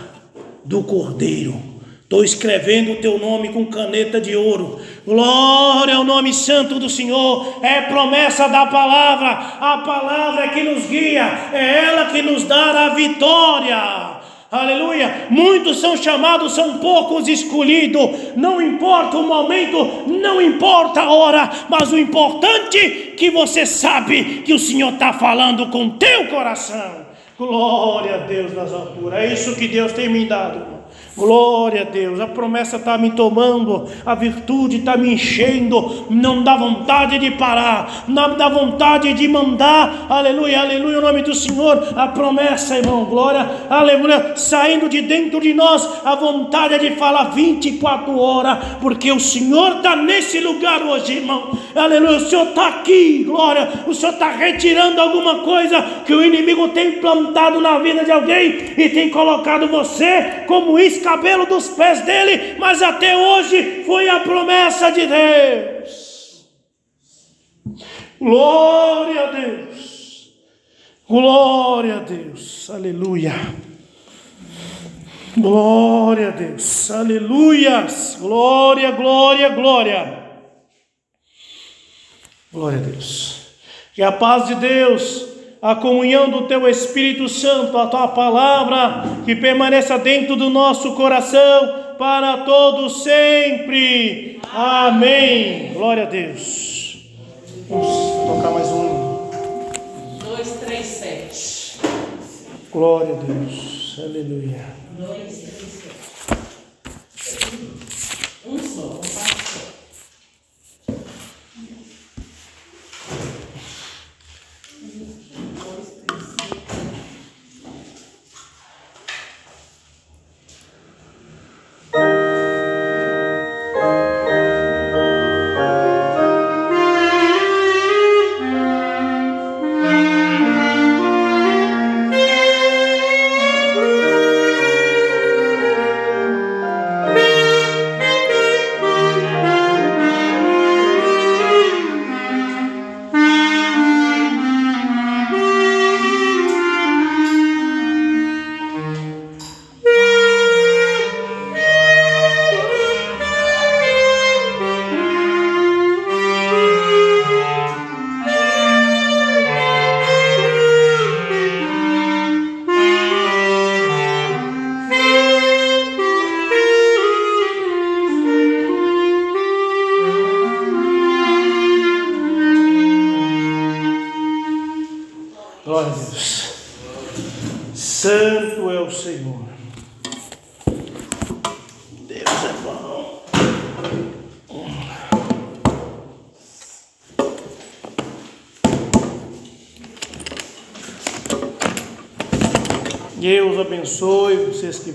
do Cordeiro Estou escrevendo o teu nome com caneta de ouro. Glória ao nome santo do Senhor. É promessa da palavra. A palavra é que nos guia. É ela que nos dá a vitória. Aleluia. Muitos são chamados, são poucos escolhidos. Não importa o momento, não importa a hora, mas o importante é que você sabe que o Senhor está falando com teu coração. Glória a Deus nas alturas. É isso que Deus tem me dado. Glória a Deus, a promessa está me tomando, a virtude está me enchendo, não dá vontade de parar, não dá vontade de mandar, aleluia, aleluia, o nome do Senhor, a promessa, irmão, glória, aleluia, saindo de dentro de nós, a vontade é de falar 24 horas, porque o Senhor está nesse lugar hoje, irmão, aleluia, o Senhor está aqui, glória, o Senhor está retirando alguma coisa que o inimigo tem plantado na vida de alguém e tem colocado você como isso cabelo dos pés dele, mas até hoje foi a promessa de Deus. Glória a Deus. Glória a Deus. Aleluia. Glória a Deus. Aleluias. Glória, glória, glória. Glória a Deus. Que a paz de Deus a comunhão do teu Espírito Santo, a tua palavra, que permaneça dentro do nosso coração para todos sempre. Amém. Glória a Deus. Vamos tocar mais um. Dois, três, sete. Glória a Deus. Aleluia. Dois, três,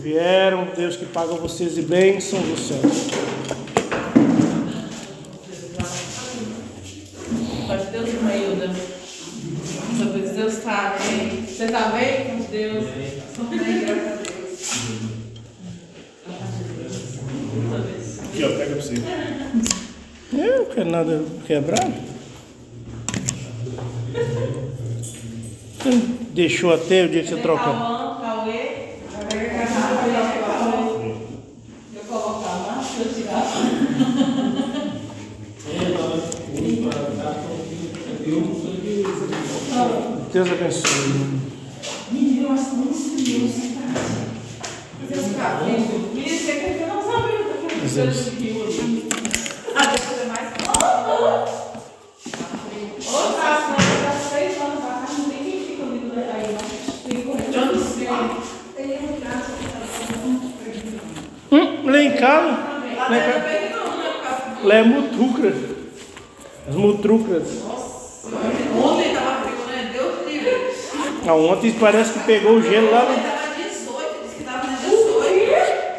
vieram, Deus que paga vocês de bênçãos do céu. Deus. Talvez Deus está bem. Você está bem com Deus? Aqui, ó, pega pra você. Eu não quero nada quebrar. Deixou até o dia que você troca. Céu. Hum, lá em casa, lá em lá é mutrucra. As mutrucras. do- Ontem tava frio, né? Deus livre. Ah, ontem parece que pegou o gelo lá. Ontem né? tava 18, disse que tava na 18.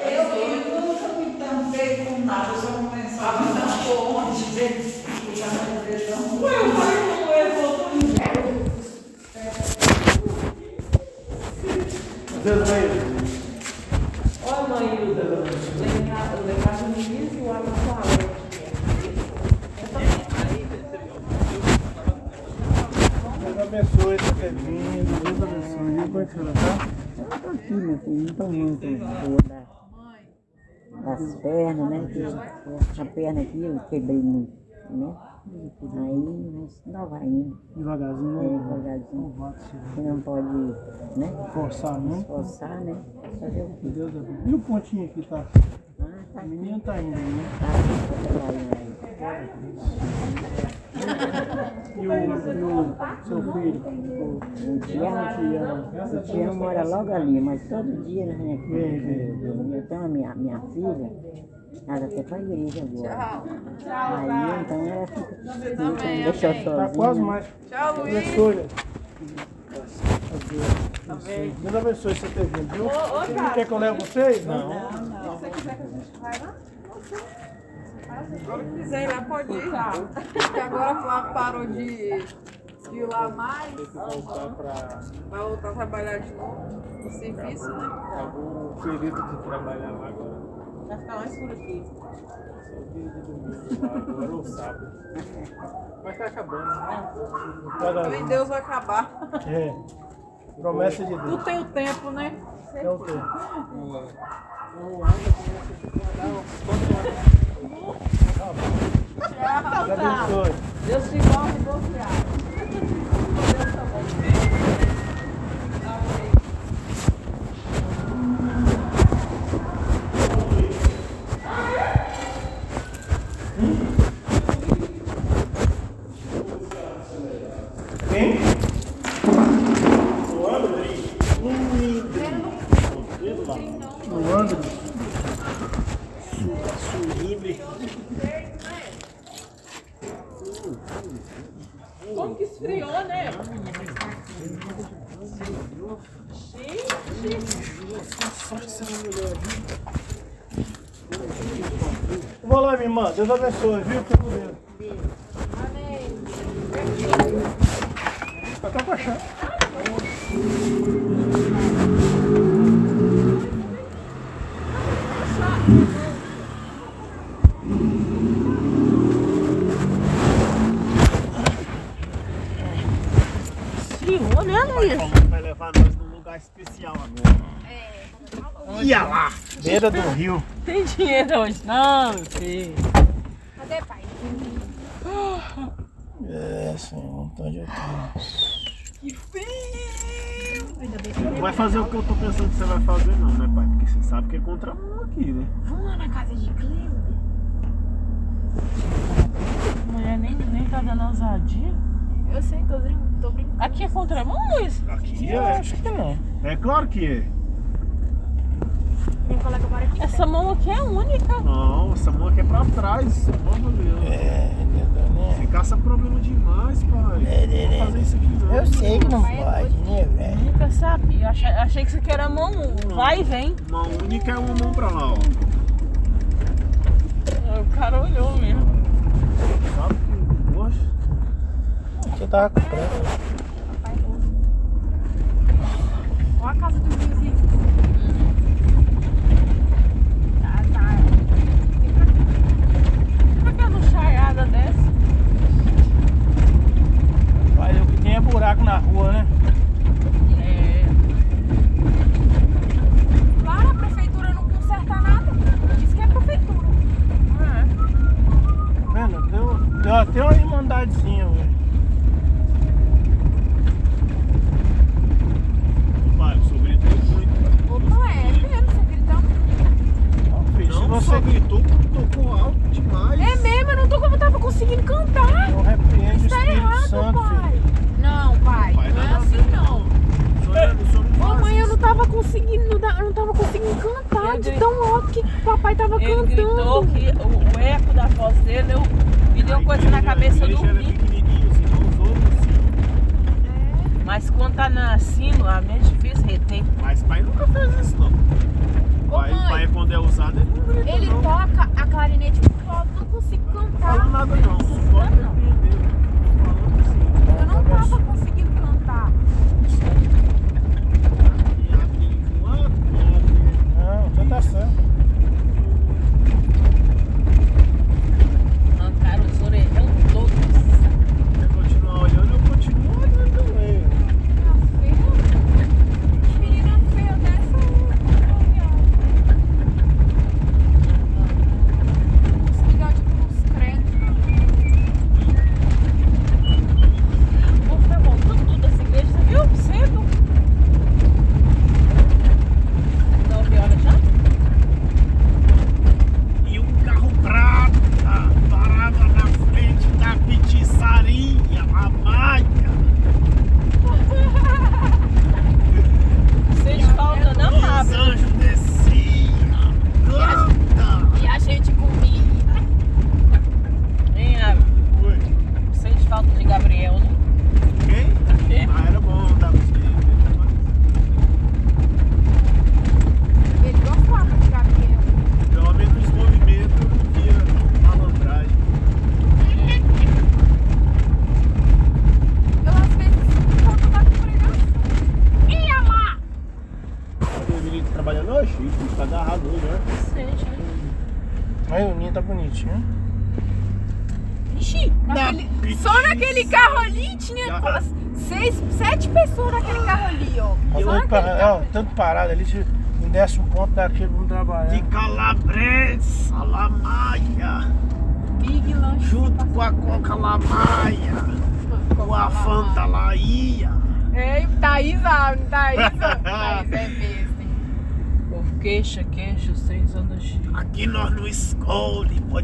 Eu nunca me tampei com nada, eu só começava a tampar onde dizer que estava na televisão. Ué, eu falei como eu voltou em Deus vai. Olha, mãe Hilda, levar o Luiz e o Amazoala. Deus abençoe essa vindo. Deus abençoe. Como é que você tá? Ela tá aqui, meu filho, não tá muito boa. das pernas, né? Que essa perna aqui eu quebrei muito, né? Aí, mas não vai Devagarzinho, é, né? devagarzinho. Louvado seja. Você não pode, né? Forçar, não. Forçar, né? Fazer o quê? Deus abençoe. E o pontinho aqui tá? Ah, tá A aqui, menina tá indo, né? tá aqui, tá trabalhando aí. E o, e o seu filho? O, O Tiago, o Tiago mora logo ali, mas todo dia ele vem aqui. Vem, vem. Então a minha, minha filha, ela até pra igreja agora. Aí então ela fica, não deixa eu sozinha. tá quase mais. Tchau, Luiz. Abençoe. Deus abençoe você ter vindo, viu? Você não quer que eu leve vocês? Não. Se quiser ir lá, pode ir. Porque agora a Flávia parou de, de ir lá mais. Voltar pra Vai voltar a trabalhar de novo no serviço, né? algum período de trabalhar lá agora. Vai ficar mais por aqui. Só o dia de domingo lá agora ou sábado. Mas tá acabando, né? Também Deus vai acabar. É. Promessa de Deus. tem o tempo, né? É o tempo. Deus abençoe. Deus te guarde e boa viagem. Quem? O André. O André. Surimbre. Como que esfriou, né? Vou lá, minha irmã. Deus abençoe, viu? Fica com Deus. Vai com a chave. Esfriou, né, Luiz? Vai levar nós num lugar especial agora. É. Ia lá, beira do rio. Tem dinheiro hoje, não, meu filho. Cadê, pai? É, senhor, onde eu tô? Que frio! Não vai fazer o que eu tô pensando que você vai fazer não, né pai? Porque você sabe que é contramão aqui, né? Vamos lá na casa de Cleo. Mulher nem, nem tá dando ousadia. Eu sei, tô, tô brincando. Aqui é contramão, Luiz? Aqui Eu é. acho que não. É claro que é. Minha colega mora aqui. Essa mão aqui é única. Não, essa mão aqui é pra trás. Mano Deus. É? Caça problema demais, pai. Não vou fazer isso aqui não. Eu sei que não pode, né, velho? Nunca sabia. Eu achei, achei que isso aqui era mão vai e vem. Mão única é uma mão pra lá, ó. O cara olhou mesmo. Sabe que. Poxa. Você tava com pressa. Olha a casa do vizinho. Tá, tá. Vem pra cá. Por que não chaiada dessa? Tem é buraco na rua, né? É. Claro, a prefeitura não conserta nada. Diz que é prefeitura. é. Tá vendo? Deu, deu até uma irmandadezinha, velho. Pai, o seu grito é muito. Opa, é mesmo, você gritou, tocou alto demais. É mesmo, eu não tô como eu tava conseguindo cantar. não repreende o Tá Espírito errado, Santo, pai. filho. Não, pai, Pai, não é nada a assim ver, não. O senhor, é- o senhor não Ô faz mãe, eu isso. não tava conseguindo, eu não tava conseguindo cantar Ele de tão alto que o papai tava Ele cantando. gritou que o, o eco da voz dele eu, me deu A coisa na cabeça, eu dormi. ouvem assim. Mas quando tá na cima, a é difícil reter. Mas pai nunca fez isso, não. Ô, Pai, mãe. pai quando é usado, ele não grita, Ele não. toca a clarinete muito alto, não consigo Não cantar. falo nada não, só pode repreender. Falando assim. Eu não tava conseguindo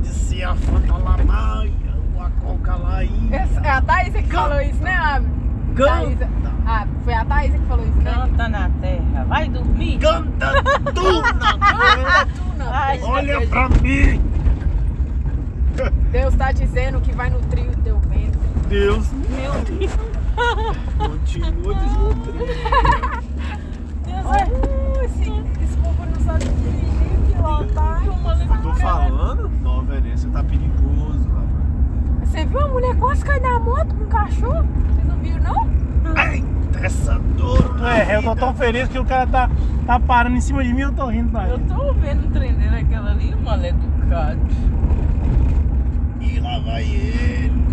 pode ser a ou a. Essa- É a Thaís que falou isso, né, Abi? Thaís, ah, foi a Thaís que falou isso, né? Canta na terra, vai dormir. Canta tu na Ai, Olha pra mim, Deus tá dizendo que vai nutrir o teu ventre. Deus. Meu Deus. Continua desnutrindo. Deus é. Oh, esse, esse povo não sabe dirigir, pilotar. Tô falando? Não, Venência tá perigoso, rapaz. Você viu a mulher quase cair da moto com um cachorro? Vocês não viram, não? Eita, essa dor. na É, eu tô tão feliz que o cara tá, tá parando em cima de mim eu tô rindo pra Eu tô vendo um aquela ali, mal educado. E lá vai ele.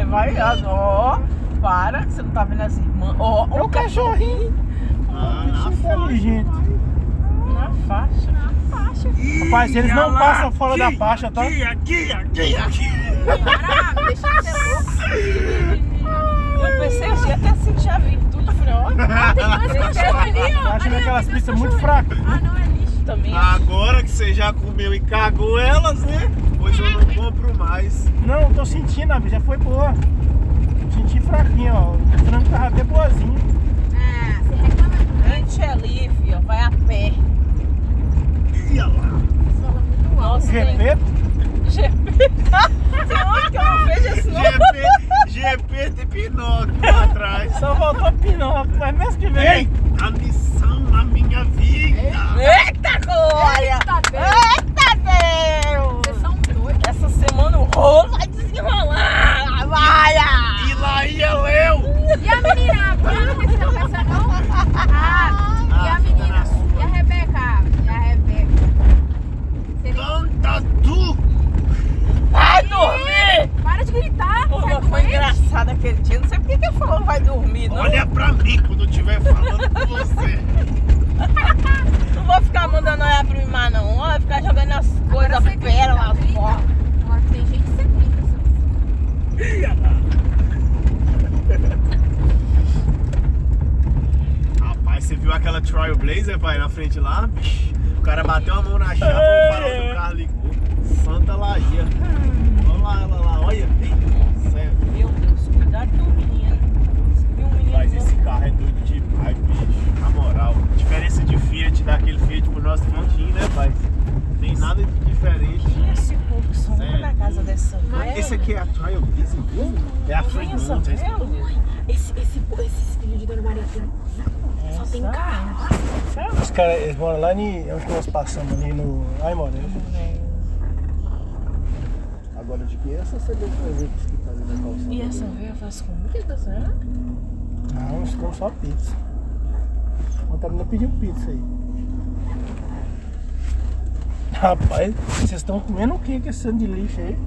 É, vai, ó. Para, que você não tá vendo as irmãs. Ó, É o cachorrinho. Ah, na Inteligente. na faixa. Rapaz, eles não lá, passam fora da aqui, faixa, tá? Aqui, aqui, aqui, aqui. Para, deixa de ser louco. Eu pensei assim, até senti a virtude. Falei, ó, Tem dois cachorros ali, ó. Eu acho ó, aquelas pistas muito fracas. Ah, não, é lixo. também. Agora que você já comeu e cagou elas, né? Hoje eu não compro mais. Não, eu tô sentindo, já foi boa. Senti fraquinho, ó. O frango tava até boazinho. Ah, você reclama. Gente é ali, filho, vai a pé. Ia lá. Você fala muito alto. Nossa, GP, GP. Que eu não vejo esse nome. GP, GP de Pinóquio lá atrás. só faltou Pinóquio, mas mês que vem. Ei, a missão na minha vida. Eita glória! Eita, Deus. Eita Deus! Vocês são doidos. Essa semana o rolo vai desenrolar! Vai! E lá ia eu. E a menina? Não? Ah, menina? E a Rebeca? E a Rebeca? Você nem- Canta tu. Vai dormir! Para de gritar, Pô, mas foi doente. engraçado aquele dia. Não sei por que que ele falou vai dormir, não. Olha pra mim quando eu estiver falando com você. Não vou ficar mandando olhar pra mim mais, não. Vai ficar jogando as coisas pérolas grita. fora. Agora que tem gente, você grita. Rapaz, você viu aquela Trailblazer, pai, na frente lá? O cara bateu a mão na chapa, o farol do carro ligou. Santa Laia. Olha lá, ela lá, olha. Céu. Meu Deus, cuidado do menino. Você viu um menino Mas esse carro é doido demais, bicho. Na moral. A diferença de Fiat daquele Fiat pro nosso Fiatinho, né, pai? Tem nada de diferente. E esse povo que só É. na casa dessa velha? Esse aqui é a Trailblazer mesmo? É a Tem essa Fremont. é velha? Esse, esse, esse filho de Dona Maria tem. Só tem carro. Os caras, eles moram lá em onde nós passamos ali no. Ai, Moreira. Agora de que essa você deu pra ver que tá ali na calçada? E essa velha faz comida, será? Não, eles comem só pizza. Ontem a menina pediu pizza aí. Rapaz, vocês estão comendo o que com esse sangue de lixo aí?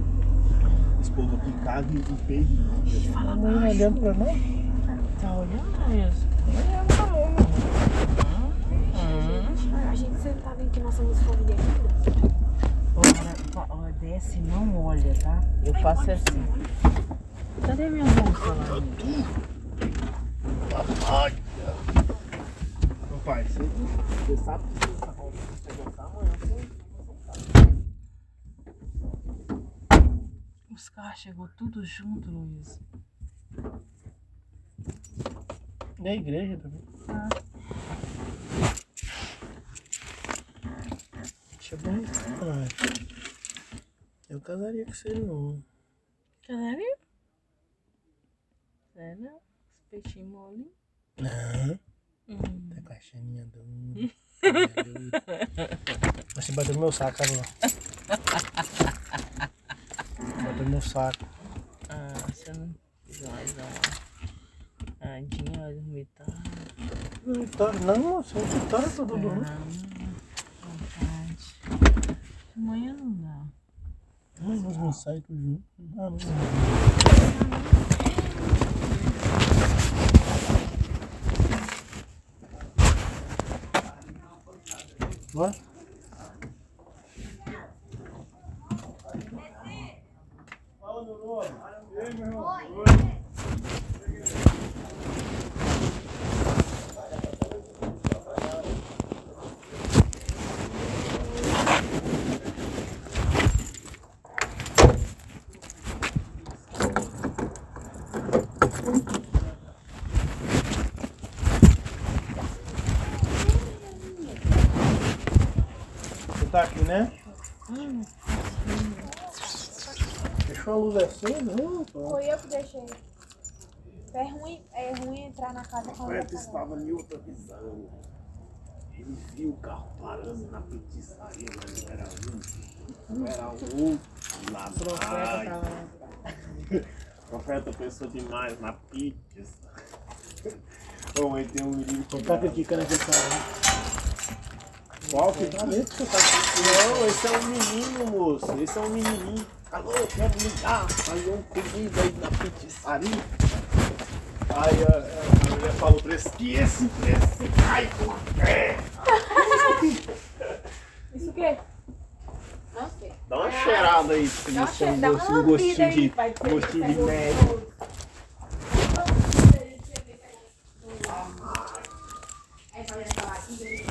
Esse povo aqui caga e perde. Fala não olhando pra nós. Tá olhando mesmo? Olhando pra nós, mano. A gente tá vendo que nós somos família ainda? Desce, não olha, tá? Eu faço assim. Cadê minha bolsa lá? Meu pai, você, você sabe que você tá com você voltar amanhã, você Os carros chegou tudo junto, Luiz. E a igreja também. Deixa eu ver. Ah, eu casaria com você não. Sério? Sério? Os peixinhos mole? Não. Hum. Tá com a chaninha dura. Você bateu no meu saco, lá. Bateu no meu saco. Ah, você não vai dar uma andinha, vai dormir tarde. Não, não, moço, não tá todo mundo. Ah, vontade. Amanhã não dá. Vamos sair tudo junto. Ah, não. Você tá aqui, né? Deixou a luz acesa? Opa. Foi eu que deixei. É ruim, é ruim entrar na casa com a Roberto luz estava em outra visão. Ele viu o carro parando na pizzaria, mas não era um. Não era um. Lá atrás. O profeta pensou demais na pizza. Bom, aí tem um menino que tá criticando aquele cara, né? Qual que tá mesmo que tá Não, esse é um menino, moço. Esse é um menininho. Alô, quero ligar. Fazer um pedido aí na pizzaria. Aí a, a, a mulher falou pra esse que esse preço cai por pé. Isso o quê? Não sei. Dá uma cheirada aí pra Dá uma você ter um cheirada, dá um gostinho de, aí, vai ter gostinho de que ser médio. Aí fazendo aquela aqui,